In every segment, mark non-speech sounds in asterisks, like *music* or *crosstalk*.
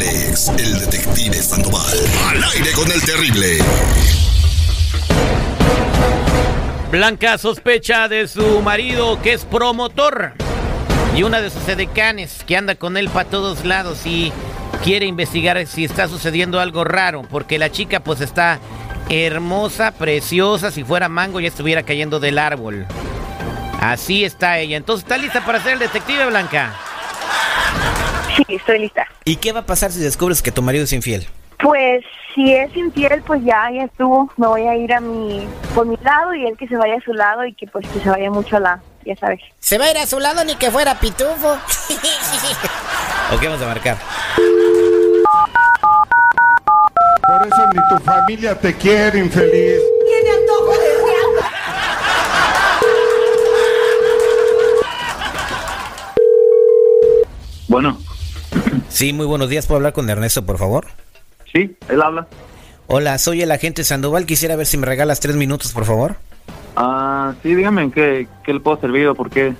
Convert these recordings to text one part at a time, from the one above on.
el detective Sandoval. Al aire con el terrible. Blanca sospecha de su marido que es promotor y una de sus edecanes que anda con él para todos lados y quiere investigar si está sucediendo algo raro porque la chica pues está hermosa, preciosa, si fuera mango ya estuviera cayendo del árbol. Así está ella. Entonces, ¿está lista para ser el detective Blanca? Sí, estoy lista. ¿Y qué va a pasar si descubres que tu marido es infiel? Pues si es infiel, pues ya, ya estuvo. Me voy a ir a mi, por mi lado y él que se vaya a su lado y que pues que se vaya mucho a la, ya sabes. Se va a ir a su lado ni que fuera pitufo. *laughs* ¿O qué vamos a marcar? Por eso ni tu familia te quiere, infeliz. Tiene antojo de riata. Bueno, Sí, muy buenos días. ¿Puedo hablar con Ernesto, por favor? sí, él habla. Hola, soy el agente Sandoval. Quisiera ver si me regalas tres minutos, por favor. Ah, sí, dígame en qué, qué le puedo servir o por qué.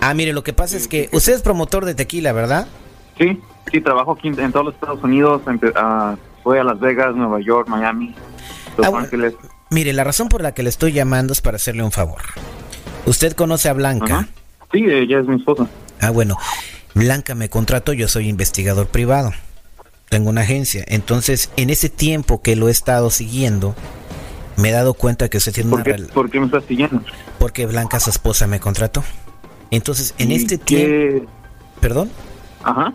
Ah, mire, lo que pasa es que usted es promotor de tequila, ¿verdad? Sí, sí, trabajo aquí en todos los Estados Unidos. ah, fui a Las Vegas, Nueva York, Miami, Los Ah, bueno. Ángeles. Mire, la razón por la que le estoy llamando es para hacerle un favor. Usted conoce a Blanca. Sí, ella es mi esposa. Ah, bueno. Blanca me contrató, yo soy investigador privado. Tengo una agencia. Entonces, en ese tiempo que lo he estado siguiendo, me he dado cuenta que usted tiene ¿Por una qué, ¿Por qué me estás siguiendo? Porque Blanca, su esposa, me contrató. Entonces, en ¿Y este tiempo... ¿Perdón? Ajá.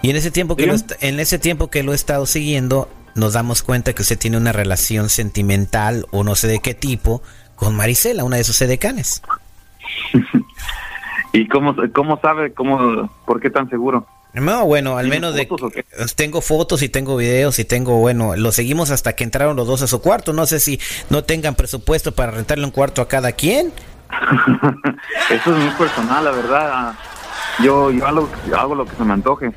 Y en ese tiempo que lo en ese tiempo que lo he estado siguiendo, nos damos cuenta que usted tiene una relación sentimental o no sé de qué tipo con Marisela, una de sus edecanes. *laughs* ¿Y cómo, cómo sabe, cómo, por qué tan seguro? No, bueno, al ¿Tiene menos de fotos tengo fotos y tengo videos y tengo, bueno, lo seguimos hasta que entraron los dos a su cuarto. No sé si no tengan presupuesto para rentarle un cuarto a cada quien. *laughs* Eso es muy personal, la verdad. Yo, yo hago, hago lo que se me antoje.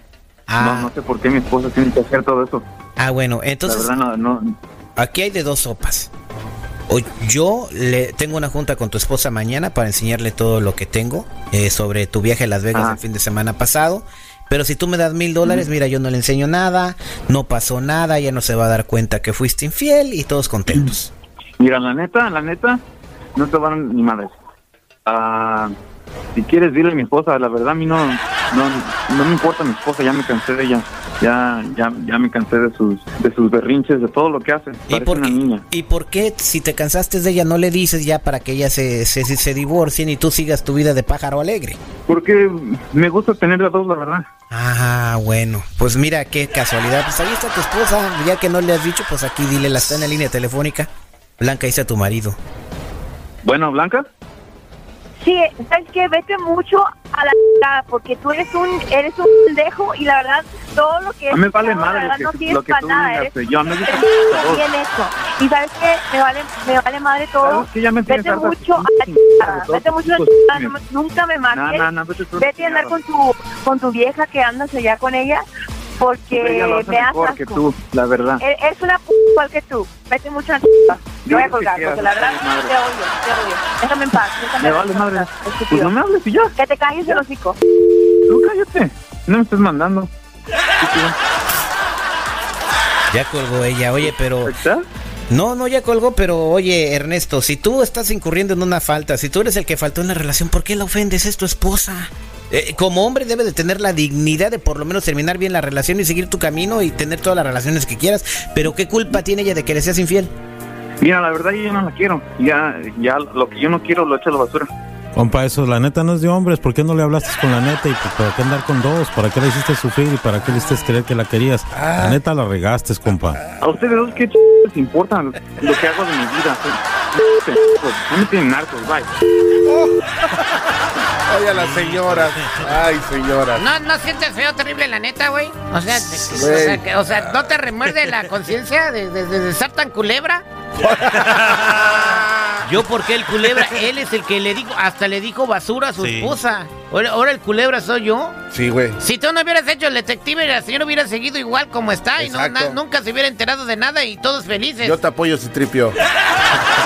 Ah. No, no sé por qué mi esposa tiene que hacer todo eso. Ah, bueno, entonces la verdad, no, no, Aquí hay de dos sopas. O yo le tengo una junta con tu esposa mañana para enseñarle todo lo que tengo eh, sobre tu viaje a Las Vegas Ah. el fin de semana pasado. Pero si tú me das mil dólares, mira, yo no le enseño nada, no pasó nada, ella no se va a dar cuenta que fuiste infiel y todos contentos. Mira, la neta, la neta, no te van ni madres. Ah, si quieres, dile a mi esposa, la verdad a mí no, no, no me importa mi esposa, ya me cansé de ella. Ya, ya, ya me cansé de sus, de sus berrinches, de todo lo que hace. ¿Y por, una qué, niña. ¿Y por qué si te cansaste de ella no le dices ya para que ella se, se, se divorcien y tú sigas tu vida de pájaro alegre? Porque me gusta tener a dos, la verdad. Ah, bueno. Pues mira, qué casualidad. Pues ahí está tu esposa. Ya que no le has dicho, pues aquí dile, la está en la línea telefónica. Blanca, dice a tu marido. Bueno, Blanca, Sí, ¿sabes qué? Vete mucho a la porque tú eres un eres un pendejo y la verdad todo lo que a mí me es vale la madre verdad no que, sirves lo que para tú nada, eres Yo a mí me bien hecho. Y sabes qué? Me vale me vale madre todo. ¿Sabes qué? Ya me tienes Vete mucho a la Vete mucho a la Nunca me marques. No, no, no, vete tú a la Vete a andar con tu con tu vieja que andas allá con ella porque me que tú, la verdad. E- Eres una p igual que tú. Vete mucho a la. Yo voy a que colgar porque la verdad te odio, te odio. Déjame en paz. déjame Me en vale paz, madre. Pues no me hables y ya. Que te calles el hocico. Tú cállate. No me estés mandando. Ya colgó ella. Oye, pero... ¿Está? No, no, ya colgó, pero oye, Ernesto, si tú estás incurriendo en una falta, si tú eres el que faltó en la relación, ¿por qué la ofendes? Es tu esposa. Eh, como hombre debes de tener la dignidad de por lo menos terminar bien la relación y seguir tu camino y tener todas las relaciones que quieras. Pero ¿qué culpa tiene ella de que le seas infiel? Mira, la verdad yo no la quiero. Ya, ya lo que yo no quiero lo echo a la basura. Compa, eso la neta no es de hombres. ¿Por qué no le hablaste con la neta? ¿Y pues, para qué andar con dos? ¿Para qué le hiciste sufrir? ¿Y para qué le hiciste creer que la querías? La neta la regaste, compa. A ustedes dos, ¿qué ch... les importa lo que hago de mi vida? No me tienen hartos, bye. *laughs* Oye a las señoras. Ay, señoras. No, no sientes feo terrible, la neta, güey. O sea, o sea, que- o sea, ¿no te remuerde la conciencia de, de- de- de ser tan culebra? Yo porque el culebra, él es el que le dijo, hasta le dijo basura a su Sí. esposa. Ahora, ahora el culebra soy yo. Sí, güey. Si tú no hubieras hecho el detective, la señora hubiera seguido igual como está y no, Exacto. na- nunca se hubiera enterado de nada y todos felices. Yo te apoyo, Citripio. *laughs*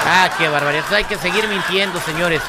Ah, qué barbaridad. Hay que seguir mintiendo, señores.